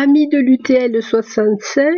Amis de l'UTL 65,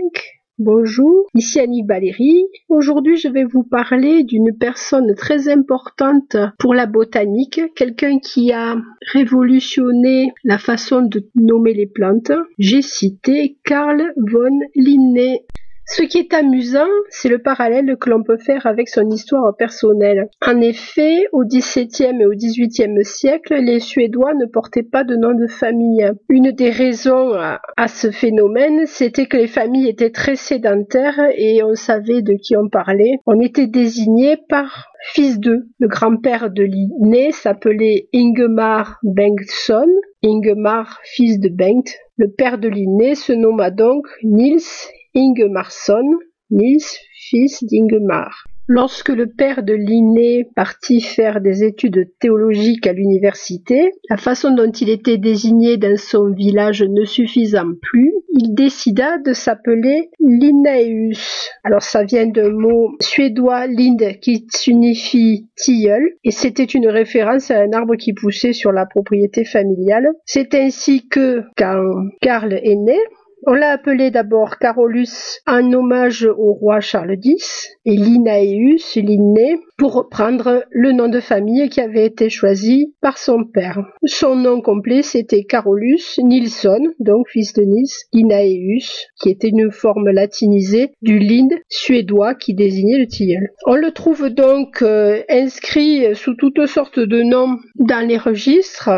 bonjour, ici Annie Valérie. Aujourd'hui, je vais vous parler d'une personne très importante pour la botanique, quelqu'un qui a révolutionné la façon de nommer les plantes. J'ai cité Carl von Linné. Ce qui est amusant, c'est le parallèle que l'on peut faire avec son histoire personnelle. En effet, au XVIIe et au XVIIIe siècle, les Suédois ne portaient pas de nom de famille. Une des raisons à ce phénomène, c'était que les familles étaient très sédentaires et on savait de qui on parlait. On était désigné par fils d'eux. Le grand-père de Linné s'appelait Ingemar Bengtsson. Ingemar, fils de Bengt. Le père de Linné se nomma donc Nils Ingemarsson, Nils, fils d'Ingemar. Lorsque le père de Linné partit faire des études théologiques à l'université, la façon dont il était désigné dans son village ne suffisant plus, il décida de s'appeler Linnaeus. Alors ça vient d'un mot suédois Lind qui signifie tilleul et c'était une référence à un arbre qui poussait sur la propriété familiale. C'est ainsi que quand Karl est né, on l'a appelé d'abord Carolus en hommage au roi Charles X et Linnaeus, Linné, pour reprendre le nom de famille qui avait été choisi par son père. Son nom complet c'était Carolus Nilsson, donc fils de Nils, Linnaeus, qui était une forme latinisée du Lind suédois qui désignait le tilleul. On le trouve donc euh, inscrit sous toutes sortes de noms dans les registres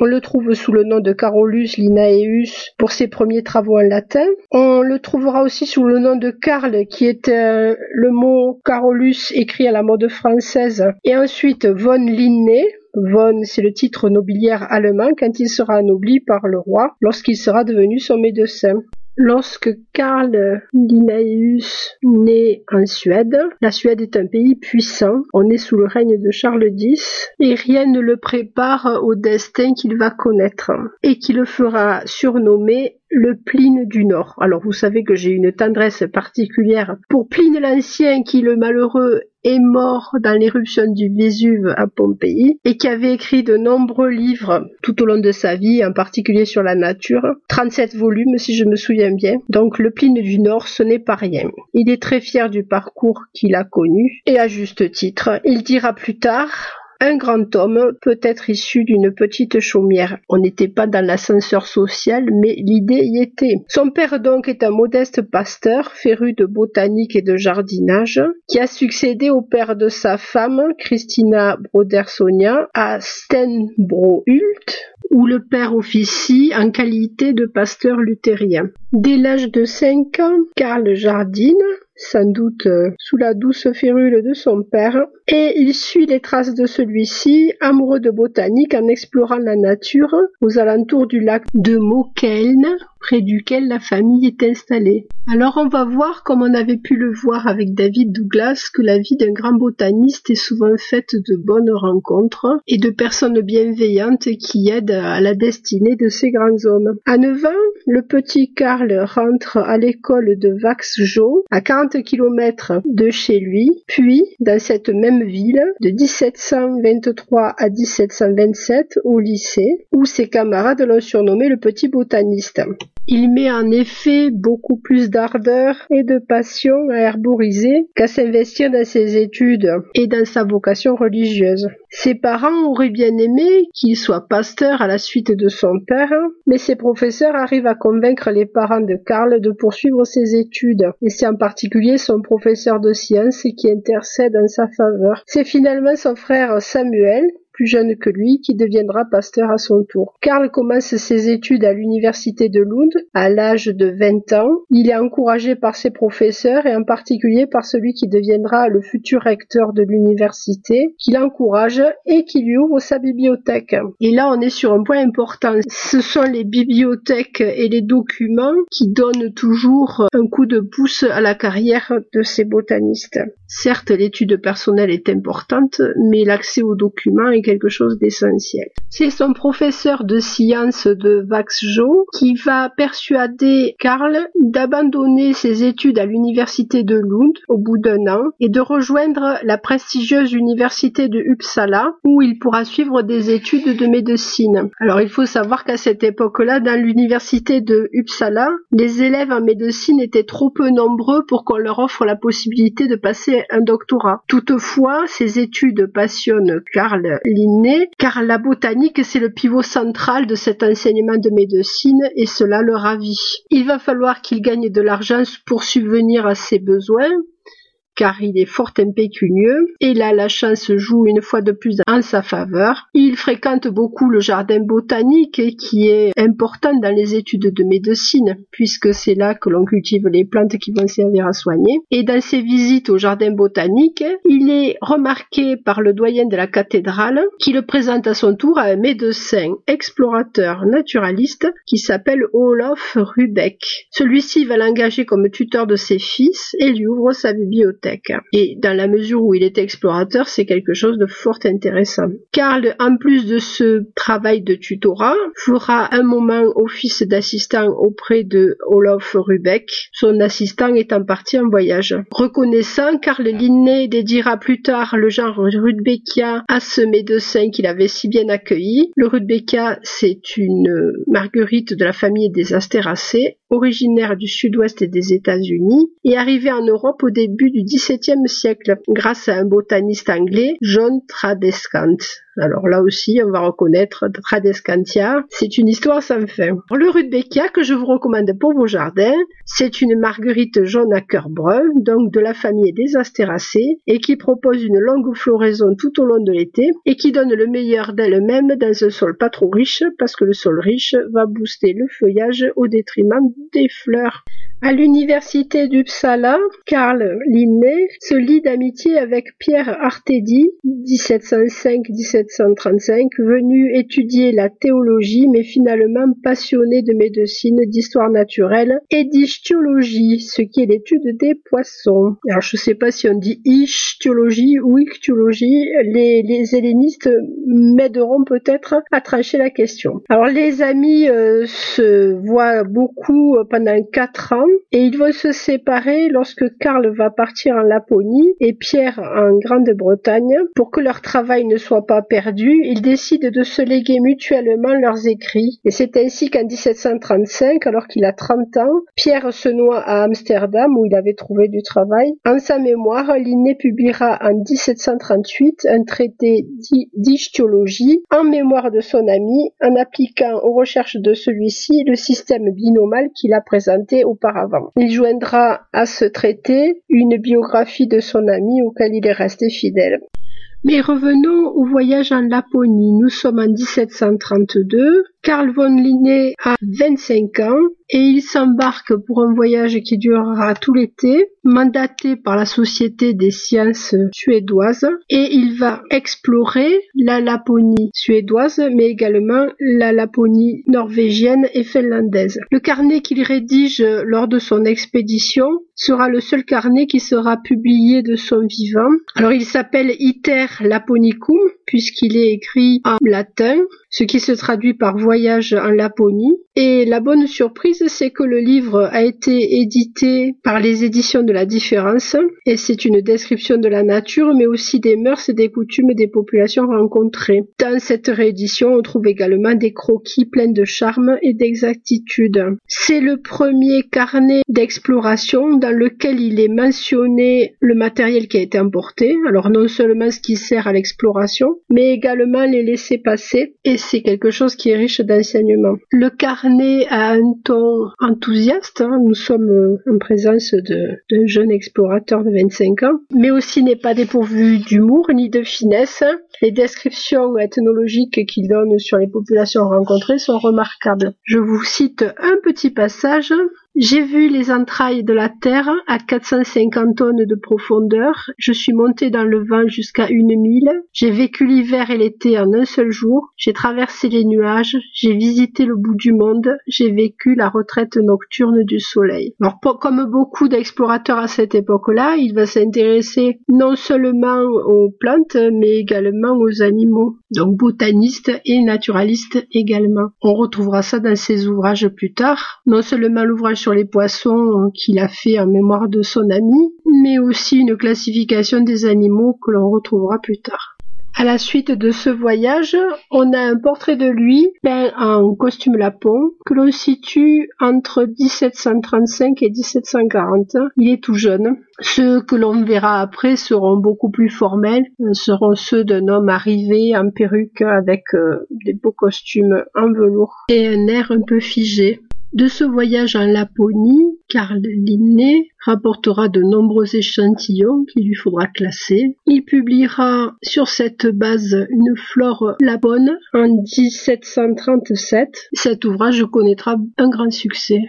on le trouve sous le nom de Carolus Linnaeus pour ses premiers travaux en latin. On le trouvera aussi sous le nom de Karl, qui est euh, le mot Carolus écrit à la mode française. Et ensuite von Linné, Von, c'est le titre nobiliaire allemand quand il sera anobli par le roi lorsqu'il sera devenu son médecin. Lorsque Karl Linnaeus naît en Suède, la Suède est un pays puissant, on est sous le règne de Charles X, et rien ne le prépare au destin qu'il va connaître, et qui le fera surnommer le Pline du Nord. Alors vous savez que j'ai une tendresse particulière pour Pline l'Ancien qui, le malheureux, est mort dans l'éruption du Vésuve à Pompéi et qui avait écrit de nombreux livres tout au long de sa vie, en particulier sur la nature. 37 volumes si je me souviens bien. Donc le Pline du Nord, ce n'est pas rien. Il est très fier du parcours qu'il a connu et à juste titre. Il dira plus tard un grand homme peut être issu d'une petite chaumière. On n'était pas dans l'ascenseur social, mais l'idée y était. Son père donc est un modeste pasteur, féru de botanique et de jardinage, qui a succédé au père de sa femme, Christina Brodersonia, à Stenbrohult, où le père officie en qualité de pasteur luthérien. Dès l'âge de 5 ans, Karl Jardine, sans doute euh, sous la douce férule de son père, et il suit les traces de celui-ci, amoureux de botanique, en explorant la nature aux alentours du lac de Mokeln, près duquel la famille est installée. Alors on va voir, comme on avait pu le voir avec David Douglas, que la vie d'un grand botaniste est souvent faite de bonnes rencontres et de personnes bienveillantes qui aident à la destinée de ces grands hommes. À 9 ans, le petit Karl rentre à l'école de Vaxjo, à 40 km de chez lui, puis dans cette même ville, de 1723 à 1727 au lycée, où ses camarades l'ont surnommé le petit botaniste. Il met en effet beaucoup plus d'ardeur et de passion à herboriser qu'à s'investir dans ses études et dans sa vocation religieuse. Ses parents auraient bien aimé qu'il soit pasteur à la suite de son père, mais ses professeurs arrivent à convaincre les parents de Karl de poursuivre ses études, et c'est en particulier son professeur de sciences qui intercède en sa faveur. C'est finalement son frère Samuel plus jeune que lui, qui deviendra pasteur à son tour. Karl commence ses études à l'université de Lund à l'âge de 20 ans. Il est encouragé par ses professeurs et en particulier par celui qui deviendra le futur recteur de l'université, qui l'encourage et qui lui ouvre sa bibliothèque. Et là, on est sur un point important. Ce sont les bibliothèques et les documents qui donnent toujours un coup de pouce à la carrière de ces botanistes. Certes, l'étude personnelle est importante, mais l'accès aux documents est quelque chose d'essentiel. C'est son professeur de sciences de Vaxjo qui va persuader Karl d'abandonner ses études à l'université de Lund au bout d'un an et de rejoindre la prestigieuse université de Uppsala où il pourra suivre des études de médecine. Alors il faut savoir qu'à cette époque-là, dans l'université de Uppsala, les élèves en médecine étaient trop peu nombreux pour qu'on leur offre la possibilité de passer un doctorat. Toutefois, ses études passionnent Karl Car la botanique c'est le pivot central de cet enseignement de médecine et cela le ravit. Il va falloir qu'il gagne de l'argent pour subvenir à ses besoins, car il est fort impécunieux et là la chance joue une fois de plus en sa faveur. Il fréquente beaucoup le jardin botanique qui est important dans les études de médecine puisque c'est là que l'on cultive les plantes qui vont servir à soigner. Et dans ses visites au jardin botanique, il est remarqué par le doyen de la cathédrale qui le présente à son tour à un médecin explorateur naturaliste qui s'appelle Olof Rubeck. Celui-ci va l'engager comme tuteur de ses fils et lui ouvre sa bibliothèque. Et dans la mesure où il est explorateur, c'est quelque chose de fort intéressant. Karl, en plus de ce travail de tutorat, fera un moment office d'assistant auprès de Olof Rubeck, son assistant étant parti en voyage. Reconnaissant, Karl Linné dédiera plus tard le genre Rudbeckia à ce médecin qu'il avait si bien accueilli. Le Rudbeckia, c'est une marguerite de la famille des Astéracées, originaire du sud-ouest des États-Unis et arrivée en Europe au début du XVIIe siècle grâce à un botaniste anglais, John Tradescant. Alors là aussi, on va reconnaître Tradescantia. C'est une histoire sans fin. Le Rudbeckia que je vous recommande pour vos jardins, c'est une marguerite jaune à cœur brun, donc de la famille des astéracées, et qui propose une longue floraison tout au long de l'été et qui donne le meilleur d'elle-même dans un sol pas trop riche parce que le sol riche va booster le feuillage au détriment des fleurs. À l'université d'Uppsala, Karl Linné se lie d'amitié avec Pierre Artedi, 1705-1735, venu étudier la théologie mais finalement passionné de médecine, d'histoire naturelle et d'ichthyologie, ce qui est l'étude des poissons. Alors je ne sais pas si on dit ichthyologie ou ichthyologie, les, les hellénistes m'aideront peut-être à trancher la question. Alors les amis euh, se voient beaucoup pendant quatre ans et ils vont se séparer lorsque Karl va partir en Laponie et Pierre en Grande-Bretagne. Pour que leur travail ne soit pas perdu, ils décident de se léguer mutuellement leurs écrits. Et c'est ainsi qu'en 1735, alors qu'il a 30 ans, Pierre se noie à Amsterdam où il avait trouvé du travail. En sa mémoire, Linné publiera en 1738 un traité d'ichthyologie en mémoire de son ami en appliquant aux recherches de celui-ci le système binomal qu'il a présenté auparavant. Il joindra à ce traité une biographie de son ami auquel il est resté fidèle. Mais revenons au voyage en Laponie. Nous sommes en 1732. Carl von Linné a 25 ans et il s'embarque pour un voyage qui durera tout l'été, mandaté par la Société des sciences suédoises, et il va explorer la Laponie suédoise, mais également la Laponie norvégienne et finlandaise. Le carnet qu'il rédige lors de son expédition sera le seul carnet qui sera publié de son vivant. Alors il s'appelle Iter Laponicum puisqu'il est écrit en latin, ce qui se traduit par voyage en Laponie. Et la bonne surprise, c'est que le livre a été édité par les éditions de la différence, et c'est une description de la nature, mais aussi des mœurs et des coutumes des populations rencontrées. Dans cette réédition, on trouve également des croquis pleins de charme et d'exactitude. C'est le premier carnet d'exploration dans lequel il est mentionné le matériel qui a été emporté, alors non seulement ce qui sert à l'exploration, mais également les laisser passer, et c'est quelque chose qui est riche d'enseignement. Le carnet a un ton enthousiaste, hein. nous sommes euh, en présence d'un jeune explorateur de 25 ans, mais aussi n'est pas dépourvu d'humour ni de finesse. Les descriptions ethnologiques qu'il donne sur les populations rencontrées sont remarquables. Je vous cite un petit passage J'ai vu les entrailles de la Terre à 450 tonnes de profondeur. Je suis montée dans le vent jusqu'à une mille. J'ai vécu l'hiver et l'été en un seul jour. J'ai traversé les nuages. J'ai visité le bout du monde. J'ai vécu la retraite nocturne du soleil. Alors, comme beaucoup d'explorateurs à cette époque-là, il va s'intéresser non seulement aux plantes, mais également aux animaux. Donc, botaniste et naturaliste également. On retrouvera ça dans ses ouvrages plus tard. Non seulement l'ouvrage sur les poissons qu'il a fait en mémoire de son ami, mais aussi une classification des animaux que l'on retrouvera plus tard. À la suite de ce voyage, on a un portrait de lui peint en costume lapon que l'on situe entre 1735 et 1740. Il est tout jeune. Ceux que l'on verra après seront beaucoup plus formels, euh, seront ceux d'un homme arrivé en perruque avec euh, des beaux costumes en velours et un air un peu figé. De ce voyage en Laponie, Karl Linné rapportera de nombreux échantillons qu'il lui faudra classer. Il publiera sur cette base une flore lapone en 1737. Cet ouvrage connaîtra un grand succès.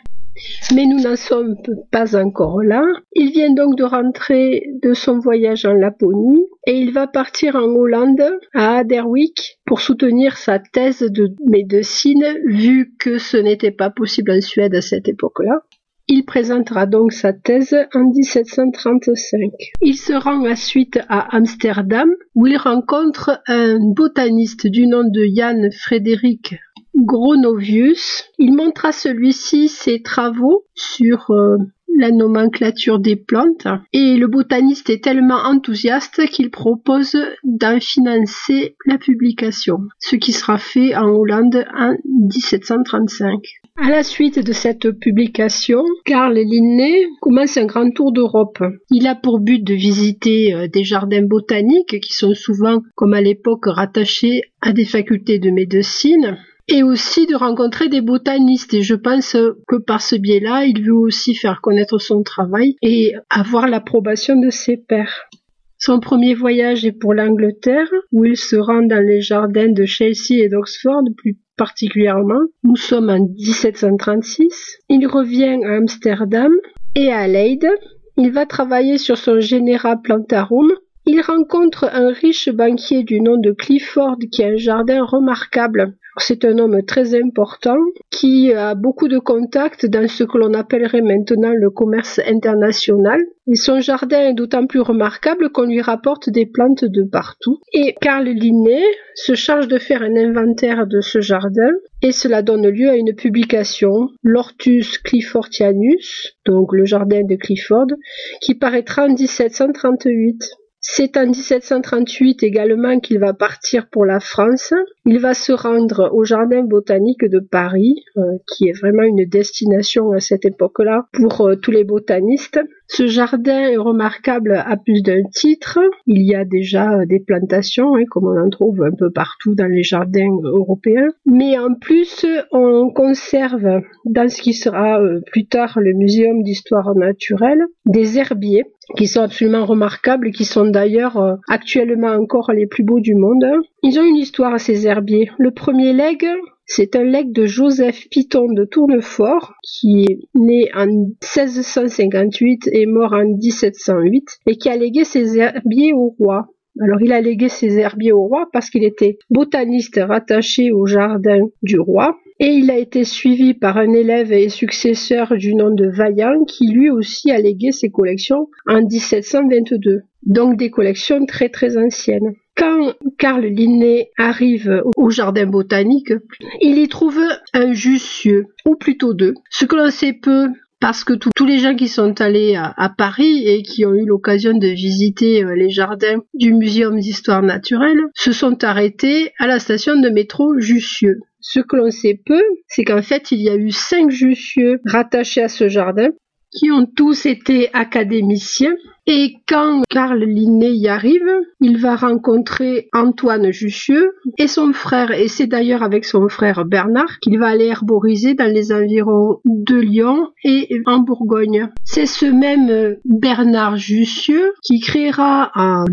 Mais nous n'en sommes pas encore là. Il vient donc de rentrer de son voyage en Laponie et il va partir en Hollande, à Aderwick, pour soutenir sa thèse de médecine, vu que ce n'était pas possible en Suède à cette époque-là. Il présentera donc sa thèse en 1735. Il se rend ensuite à Amsterdam où il rencontre un botaniste du nom de Jan Frédéric Gronovius. Il montre à celui-ci ses travaux sur euh, la nomenclature des plantes et le botaniste est tellement enthousiaste qu'il propose d'en financer la publication, ce qui sera fait en Hollande en 1735. À la suite de cette publication, Karl Linné commence un grand tour d'Europe. Il a pour but de visiter euh, des jardins botaniques qui sont souvent, comme à l'époque, rattachés à des facultés de médecine et aussi de rencontrer des botanistes. Et je pense que par ce biais-là, il veut aussi faire connaître son travail et avoir l'approbation de ses pairs. Son premier voyage est pour l'Angleterre, où il se rend dans les jardins de Chelsea et d'Oxford plus particulièrement. Nous sommes en 1736. Il revient à Amsterdam et à Leyde. Il va travailler sur son Genera Plantarum, il rencontre un riche banquier du nom de Clifford qui a un jardin remarquable. C'est un homme très important qui a beaucoup de contacts dans ce que l'on appellerait maintenant le commerce international. Et son jardin est d'autant plus remarquable qu'on lui rapporte des plantes de partout. Et Carl Linné se charge de faire un inventaire de ce jardin et cela donne lieu à une publication, l'Ortus Cliffordianus, donc le jardin de Clifford, qui paraîtra en 1738. C'est en 1738 également qu'il va partir pour la France. Il va se rendre au Jardin botanique de Paris, euh, qui est vraiment une destination à cette époque-là pour euh, tous les botanistes. Ce jardin est remarquable à plus d'un titre. Il y a déjà euh, des plantations, hein, comme on en trouve un peu partout dans les jardins européens. Mais en plus, on conserve dans ce qui sera plus tard le Muséum d'histoire naturelle des herbiers qui sont absolument remarquables, qui sont d'ailleurs euh, actuellement encore les plus beaux du monde. Ils ont une histoire à ces herbiers. Le premier legs, c'est un legs de Joseph Piton de Tournefort, qui est né en 1658 et mort en 1708, et qui a légué ses herbiers au roi. Alors il a légué ses herbiers au roi parce qu'il était botaniste rattaché au jardin du roi et il a été suivi par un élève et successeur du nom de Vaillant qui lui aussi a légué ses collections en 1722. Donc des collections très très anciennes. Quand Karl Linné arrive au jardin botanique, il y trouve un Jussieu, ou plutôt deux. Ce que l'on sait peu parce que tous les gens qui sont allés à, Paris et qui ont eu l'occasion de visiter euh, les jardins du Muséum d'histoire naturelle se sont arrêtés à la station de métro Jussieu. Ce que l'on sait peu, c'est qu'en fait, il y a eu cinq Jussieu rattachés à ce jardin qui ont tous été académiciens. Et quand Karl Linné y arrive, il va rencontrer Antoine Jussieu et son frère, et c'est d'ailleurs avec son frère Bernard qu'il va aller herboriser dans les environs de Lyon et en Bourgogne. C'est ce même Bernard Jussieu qui créera en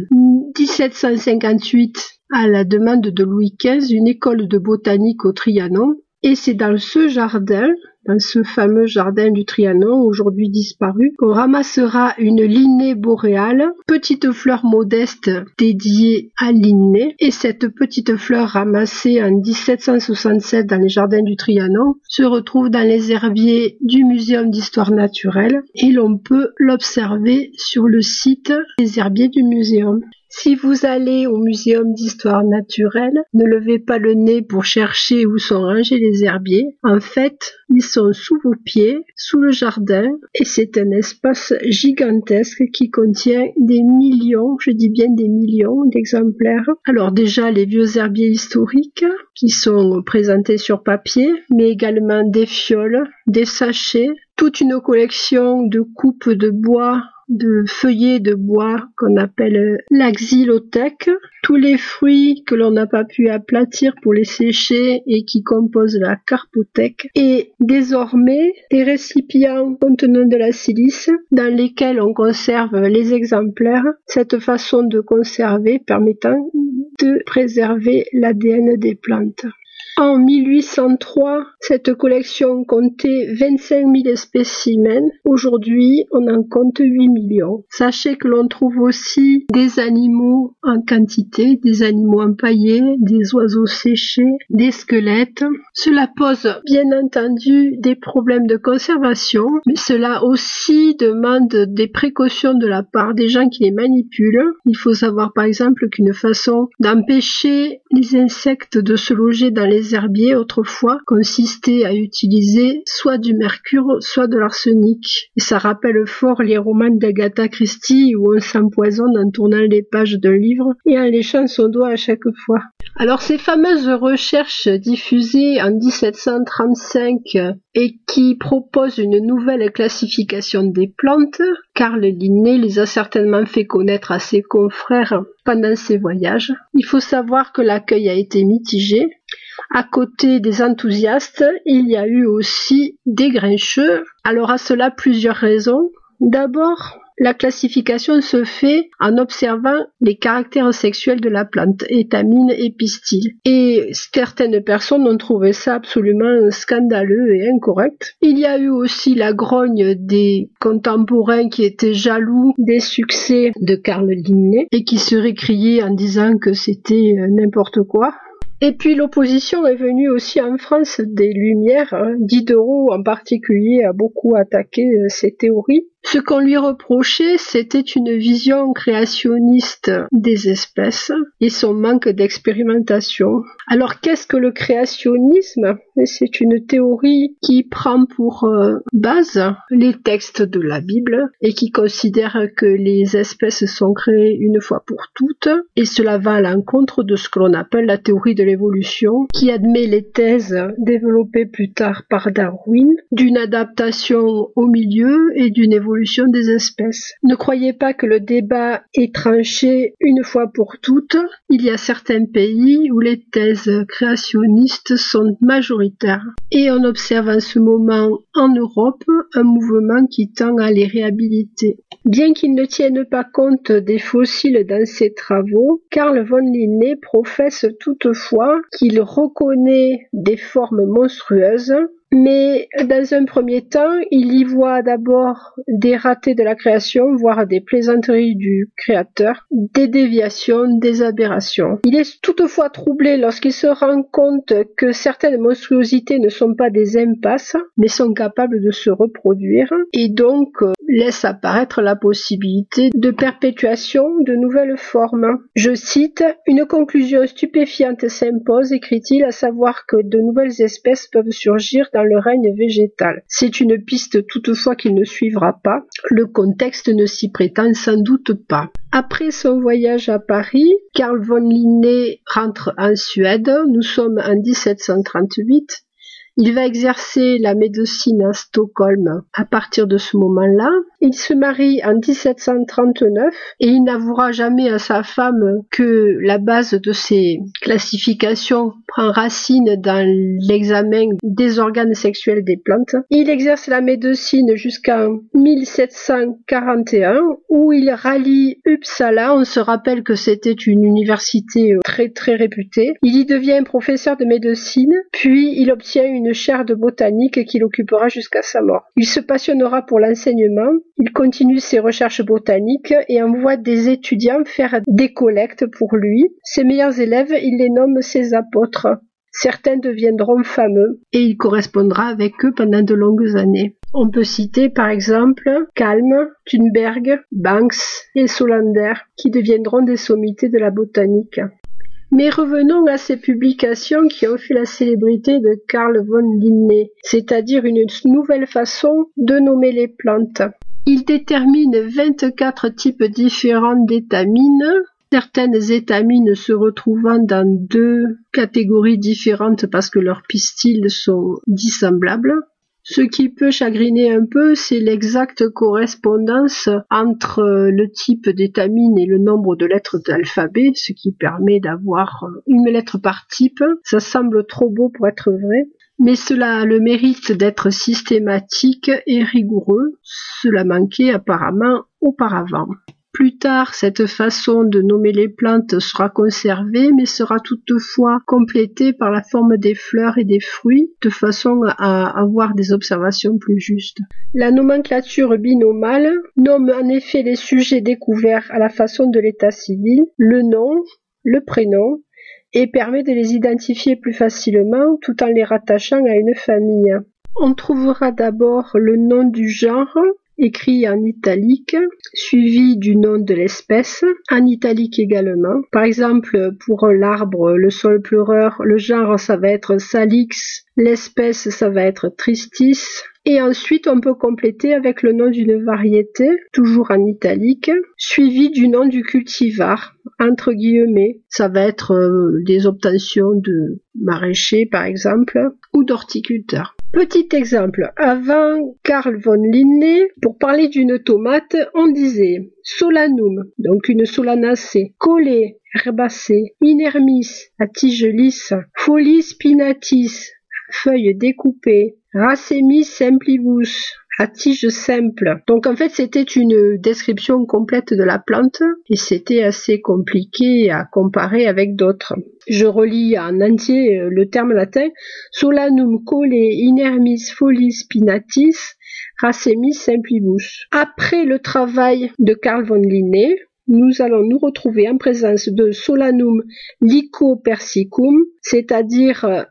1758 à la demande de Louis XV une école de botanique au Trianon et c'est dans ce jardin dans ce fameux jardin du Trianon, aujourd'hui disparu. On ramassera une lignée boréale, petite fleur modeste dédiée à Linné, et cette petite fleur ramassée en 1767 dans les jardins du Trianon se retrouve dans les herbiers du Muséum d'histoire naturelle et l'on peut l'observer sur le site des herbiers du muséum. Si vous allez au muséum d'histoire naturelle, ne levez pas le nez pour chercher où sont rangés les herbiers. En fait, ils sont sous vos pieds, sous le jardin, et c'est un espace gigantesque qui contient des millions, je dis bien des millions d'exemplaires. Alors déjà les vieux herbiers historiques qui sont présentés sur papier, mais également des fioles, des sachets, toute une collection de coupes de bois de feuillets de bois qu'on appelle la xylothèque, tous les fruits que l'on n'a pas pu aplatir pour les sécher et qui composent la carpothèque, et désormais des récipients contenant de la silice dans lesquels on conserve les exemplaires, cette façon de conserver permettant de préserver l'ADN des plantes. En 1803, cette collection comptait 25 000 spécimens. Aujourd'hui, on en compte 8 millions. Sachez que l'on trouve aussi des animaux en quantité, des animaux empaillés, des oiseaux séchés, des squelettes. Cela pose bien entendu des problèmes de conservation, mais cela aussi demande des précautions de la part des gens qui les manipulent. Il faut savoir par exemple qu'une façon d'empêcher les insectes de se loger dans les herbiers autrefois consistait à utiliser soit du mercure, soit de l'arsenic. Et ça rappelle fort les romans d'Agatha Christie où on s'empoisonne en tournant les pages d'un livre et en léchant son doigt à chaque fois. Alors ces fameuses recherches diffusées en 1735 et qui proposent une nouvelle classification des plantes, Carl Linné les a certainement fait connaître à ses confrères pendant ses voyages. Il faut savoir que l'accueil a été mitigé. À côté des enthousiastes, il y a eu aussi des grincheux. Alors à cela plusieurs raisons. D'abord, la classification se fait en observant les caractères sexuels de la plante, étamine et pistil. Et certaines personnes ont trouvé ça absolument scandaleux et incorrect. Il y a eu aussi la grogne des contemporains qui étaient jaloux des succès de Carl Linné et qui se récriaient en disant que c'était euh, n'importe quoi. Et puis l'opposition est venue aussi en France des Lumières. Hein. Diderot en particulier a beaucoup attaqué euh, ces théories. Ce qu'on lui reprochait, c'était une vision créationniste des espèces et son manque d'expérimentation. Alors qu'est-ce que le créationnisme? C'est une théorie qui prend pour euh, base les textes de la Bible et qui considère que les espèces sont créées une fois pour toutes et cela va à l'encontre de ce que l'on appelle la théorie de l'évolution qui admet les thèses développées plus tard par Darwin d'une adaptation au milieu et d'une évolution des espèces. Ne croyez pas que le débat est tranché une fois pour toutes. Il y a certains pays où les thèses créationnistes sont majoritaires. Et on observe en ce moment en Europe un mouvement qui tend à les réhabiliter. Bien qu'il ne tienne pas compte des fossiles dans ses travaux, Carl von Linné professe toutefois qu'il reconnaît des formes monstrueuses mais dans un premier temps, il y voit d'abord des ratés de la création, voire des plaisanteries du créateur, des déviations, des aberrations. Il est toutefois troublé lorsqu'il se rend compte que certaines monstruosités ne sont pas des impasses, mais sont capables de se reproduire, et donc euh, laisse apparaître la possibilité de perpétuation de nouvelles formes. Je cite, Une conclusion stupéfiante s'impose, écrit-il, à savoir que de nouvelles espèces peuvent surgir dans le règne végétal. C'est une piste toutefois qu'il ne suivra pas. Le contexte ne s'y prétend sans doute pas. Après son voyage à Paris, Carl von Linné rentre en Suède. Nous sommes en 1738. Il va exercer la médecine à Stockholm à partir de ce moment-là Il se marie en 1739 et il n'avouera jamais à sa femme que la base de ses classifications prend racine dans l'examen des organes sexuels des plantes. Il exerce la médecine jusqu'en 1741 où il rallie Uppsala. On se rappelle que c'était une université très très réputée. Il y devient professeur de médecine, puis il obtient une chaire de botanique qu'il occupera jusqu'à sa mort. Il se passionnera pour l'enseignement, il continue ses recherches botaniques et envoie des étudiants faire des collectes pour lui. Ses meilleurs élèves, il les nomme ses apôtres. Certains deviendront fameux et il correspondra avec eux pendant de longues années. On peut citer par exemple Kalm, Thunberg, Banks et Solander qui deviendront des sommités de la botanique. Mais revenons à ces publications qui ont fait la célébrité de Carl von Linné, c'est-à-dire une nouvelle façon de nommer les plantes. Il détermine 24 types différents d'étamines, certaines étamines se retrouvant dans deux catégories différentes parce que leurs pistils sont dissemblables. Ce qui peut chagriner un peu, c'est l'exacte correspondance entre le type d'étamine et le nombre de lettres de l'alphabet, ce qui permet d'avoir une lettre par type. Ça semble trop beau pour être vrai. Mais cela a le mérite d'être systématique et rigoureux. Cela manquait apparemment auparavant. Plus tard, cette façon de nommer les plantes sera conservée, mais sera toutefois complétée par la forme des fleurs et des fruits, de façon à avoir des observations plus justes. La nomenclature binomale nomme en effet les sujets découverts à la façon de l'état civil, le nom, le prénom, et permet de les identifier plus facilement tout en les rattachant à une famille. On trouvera d'abord le nom du genre, écrit en italique, suivi du nom de l'espèce, en italique également. Par exemple, pour l'arbre, le sol pleureur, le genre ça va être Salix, l'espèce ça va être Tristis, et ensuite, on peut compléter avec le nom d'une variété, toujours en italique, suivi du nom du cultivar, entre guillemets. Ça va être euh, des obtentions de maraîchers, par exemple, ou d'horticulteurs. Petit exemple, avant Carl von Linné, pour parler d'une tomate, on disait solanum, donc une solanacée, collée, herbacée, inermis, à tige lisse, folie spinatis, feuilles découpées, Racemi simplibus, à tige simple. Donc en fait c'était une description complète de la plante et c'était assez compliqué à comparer avec d'autres. Je relis en entier euh, le terme latin Solanum cole inermis folis spinatis Racemi simplibus. Après le travail de Carl von Linné, nous allons nous retrouver en présence de Solanum lycopersicum, c'est-à-dire euh,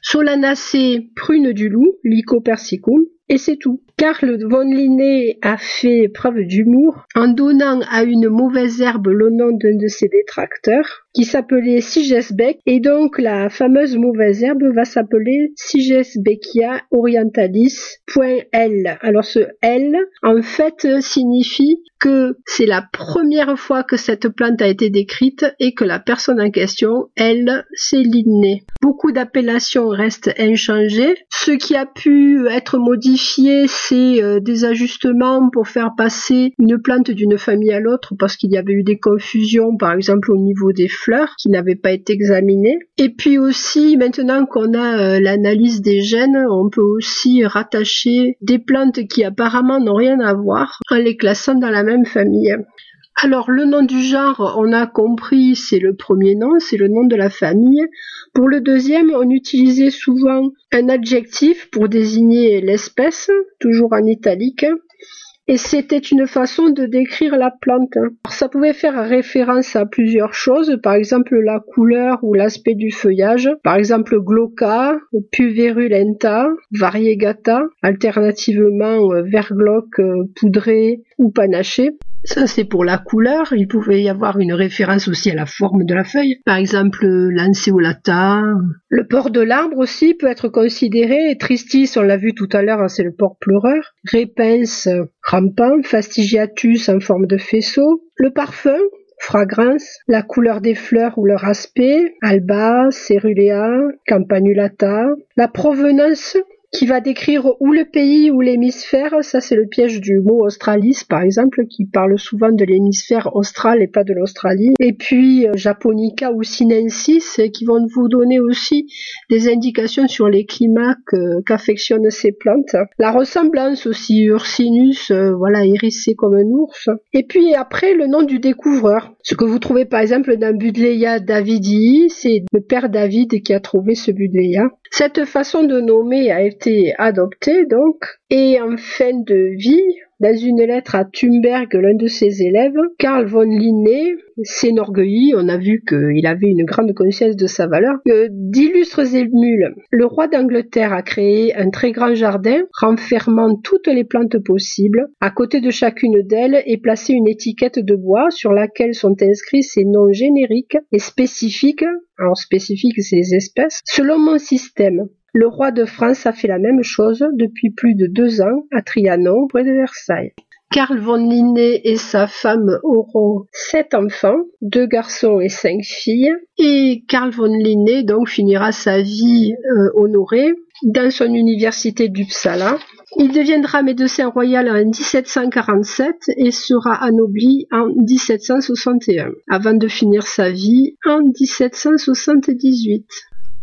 Solanacée prune du loup, lycopersicum, et c'est tout. Karl von Linné a fait preuve d'humour en donnant à une mauvaise herbe le nom d'un de ses détracteurs, qui s'appelait Sigesbeck, et donc la fameuse mauvaise herbe va s'appeler Sigesbeckia orientalis. L. Alors ce L, en fait, signifie que c'est la première fois que cette plante a été décrite et que la personne en question, elle, c'est Linné. Beaucoup d'appellations restent inchangées. Ce qui a pu être modifié, euh, des ajustements pour faire passer une plante d'une famille à l'autre parce qu'il y avait eu des confusions, par exemple au niveau des fleurs qui n'avaient pas été examinées. Et puis aussi, maintenant qu'on a euh, l'analyse des gènes, on peut aussi rattacher des plantes qui apparemment n'ont rien à voir en les classant dans la même famille. Alors le nom du genre, on a compris, c'est le premier nom, c'est le nom de la famille. Pour le deuxième, on utilisait souvent un adjectif pour désigner l'espèce, toujours en italique et c'était une façon de décrire la plante. ça pouvait faire référence à plusieurs choses, par exemple la couleur ou l'aspect du feuillage, par exemple glauca, puverulenta, variegata, alternativement euh, vergloc euh, poudré ou panaché. Ça, c'est pour la couleur. Il pouvait y avoir une référence aussi à la forme de la feuille. Par exemple, lanceolata. Le port de l'arbre aussi peut être considéré. Tristis, on l'a vu tout à l'heure, c'est le port pleureur. Repens, rampant. Fastigiatus en forme de faisceau. Le parfum, fragrance, la couleur des fleurs ou leur aspect, alba, cerulea, campanulata, la provenance, qui va décrire ou le pays ou l'hémisphère. Ça, c'est le piège du mot australis, par exemple, qui parle souvent de l'hémisphère austral et pas de l'Australie. Et puis, euh, japonica ou sinensis, qui vont vous donner aussi des indications sur les climats qu'affectionnent ces plantes. La ressemblance aussi, Ursinus, euh, voilà, hérissé comme un ours. Et puis après, le nom du découvreur. Ce que vous trouvez par exemple dans Budleia Davidi, c'est le père David qui a trouvé ce Budleia. Cette façon de nommer a été adoptée donc, et en fin de vie, dans une lettre à Thunberg, l'un de ses élèves, Karl von Linné s'enorgueillit, on a vu qu'il avait une grande conscience de sa valeur, d'illustres émules. Le roi d'Angleterre a créé un très grand jardin renfermant toutes les plantes possibles. À côté de chacune d'elles est placée une étiquette de bois sur laquelle sont inscrits ces noms génériques et spécifiques alors spécifiques ces espèces, selon mon système. Le roi de France a fait la même chose depuis plus de deux ans à Trianon, près de Versailles. Karl von Linné et sa femme auront sept enfants, deux garçons et cinq filles. Et Karl von Linné donc finira sa vie euh, honorée dans son université d'Uppsala. Il deviendra médecin royal en 1747 et sera anobli en 1761, avant de finir sa vie en 1778.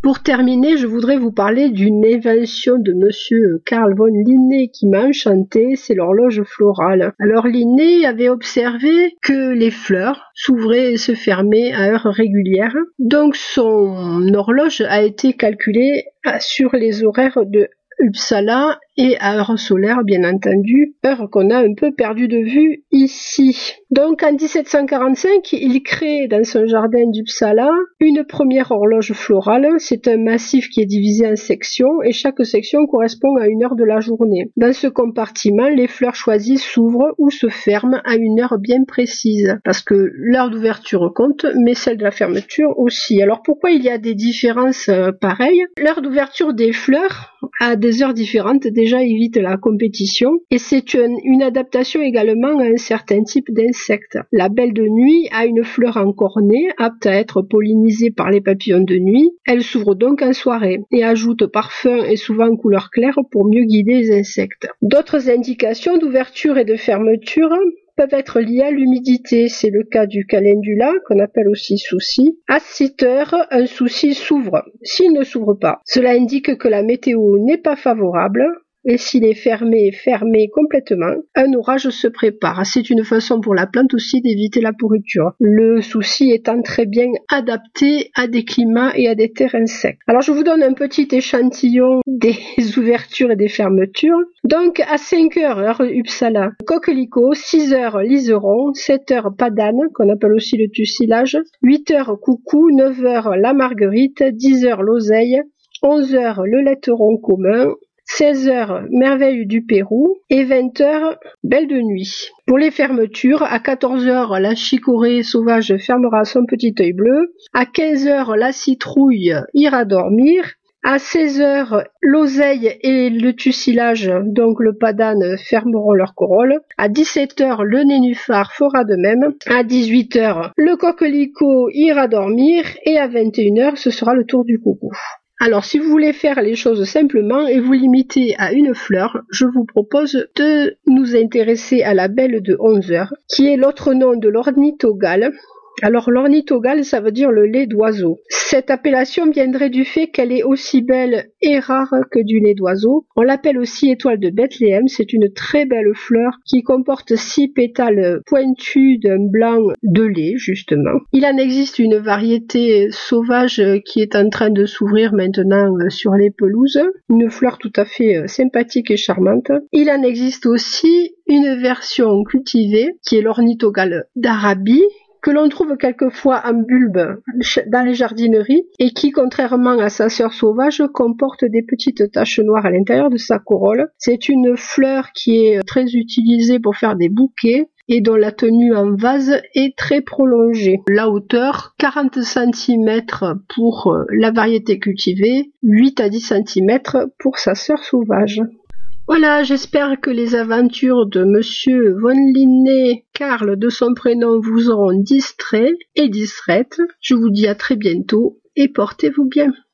Pour terminer, je voudrais vous parler d'une invention de monsieur Karl von Linné qui m'a enchanté, c'est l'horloge florale. Alors Linné avait observé que les fleurs s'ouvraient et se fermaient à heures régulières. Donc son horloge a été calculée sur les horaires de Uppsala et à heure solaire, bien entendu, heure qu'on a un peu perdu de vue ici. Donc en 1745, il crée dans son jardin d'Uppsala une première horloge florale. C'est un massif qui est divisé en sections et chaque section correspond à une heure de la journée. Dans ce compartiment, les fleurs choisies s'ouvrent ou se ferment à une heure bien précise parce que l'heure d'ouverture compte, mais celle de la fermeture aussi. Alors pourquoi il y a des différences euh, pareilles? L'heure d'ouverture des fleurs à des heures différentes déjà évite la compétition et c'est une, adaptation également à un certain type d'insectes. La belle de nuit a une fleur encornée apte à être pollinisée par les papillons de nuit. Elle s'ouvre donc en soirée et ajoute parfum et souvent couleur claire pour mieux guider les insectes. D'autres indications d'ouverture et de fermeture peuvent être liées à l'humidité. C'est le cas du calendula, qu'on appelle aussi souci. À 7 heures, un souci s'ouvre. S'il ne s'ouvre pas, cela indique que la météo n'est pas favorable et s'il est fermé, fermé complètement, un orage se prépare. C'est une façon pour la plante aussi d'éviter la pourriture. Le souci étant très bien adapté à des climats et à des terrains secs. Alors je vous donne un petit échantillon des ouvertures et des fermetures. Donc à 5 heures, heure Uppsala, coquelicot, 6 heures liseron, 7 heures padane, qu'on appelle aussi le tussilage, 8 heures coucou, 9 heures la marguerite, 10 heures l'oseille, 11 heures le laiteron commun, 16 heures Merveille du Pérou et 20 heures Belle de nuit. Pour les fermetures, à 14 heures la chicorée sauvage fermera son petit œil bleu. À 15 heures la citrouille ira dormir. À 16 heures, l'oseille et le tussilage, donc le padane, fermeront leur corolle. À 17 heures, le nénuphar fera de même. À 18 heures, le coquelicot ira dormir. Et à 21 heures, ce sera le tour du coucou. Alors si vous voulez faire les choses simplement et vous limiter à une fleur, je vous propose de nous intéresser à la belle de 11 heures, qui est l'autre nom de l'ornithogale, alors l'ornithogale, ça veut dire le lait d'oiseau. Cette appellation viendrait du fait qu'elle est aussi belle et rare que du lait d'oiseau. On l'appelle aussi étoile de Bethléem. C'est une très belle fleur qui comporte six pétales pointus d'un blanc de lait, justement. Il en existe une variété sauvage qui est en train de s'ouvrir maintenant sur les pelouses. Une fleur tout à fait sympathique et charmante. Il en existe aussi une version cultivée qui est l'ornithogale d'Arabie que l'on trouve quelquefois en bulbe dans les jardineries et qui, contrairement à sa sœur sauvage, comporte des petites taches noires à l'intérieur de sa corolle. C'est une fleur qui est très utilisée pour faire des bouquets et dont la tenue en vase est très prolongée. La hauteur 40 cm pour la variété cultivée, 8 à 10 cm pour sa sœur sauvage. Voilà, j'espère que les aventures de Monsieur von Linné, Karl de son prénom, vous auront distrait et distraite. Je vous dis à très bientôt et portez-vous bien.